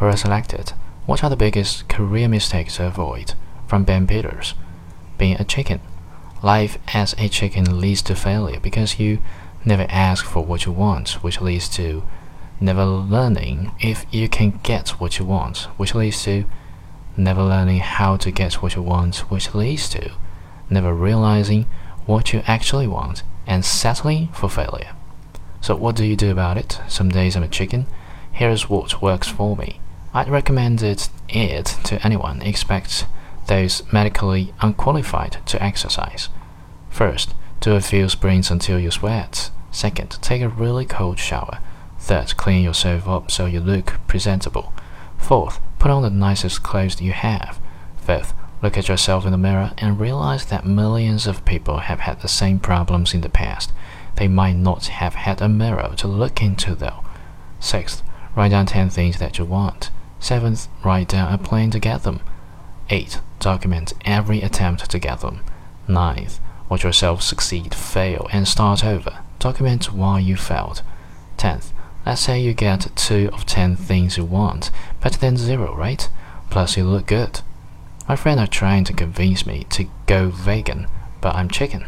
Pre-selected. What are the biggest career mistakes to avoid? From Ben Peters. Being a chicken. Life as a chicken leads to failure because you never ask for what you want, which leads to never learning if you can get what you want, which leads to never learning how to get what you want, which leads to never realizing what you actually want and settling for failure. So, what do you do about it? Some days I'm a chicken. Here's what works for me. I'd recommend it, it to anyone except those medically unqualified to exercise. First, do a few sprints until you sweat. Second, take a really cold shower. Third, clean yourself up so you look presentable. Fourth, put on the nicest clothes you have. Fifth, look at yourself in the mirror and realize that millions of people have had the same problems in the past. They might not have had a mirror to look into though. Sixth, write down 10 things that you want. Seventh, write down a plan to get them. Eighth, document every attempt to get them. Ninth, watch yourself succeed, fail, and start over. Document why you failed. Tenth, let's say you get 2 of 10 things you want, better than 0, right? Plus you look good. My friends are trying to convince me to go vegan, but I'm chicken.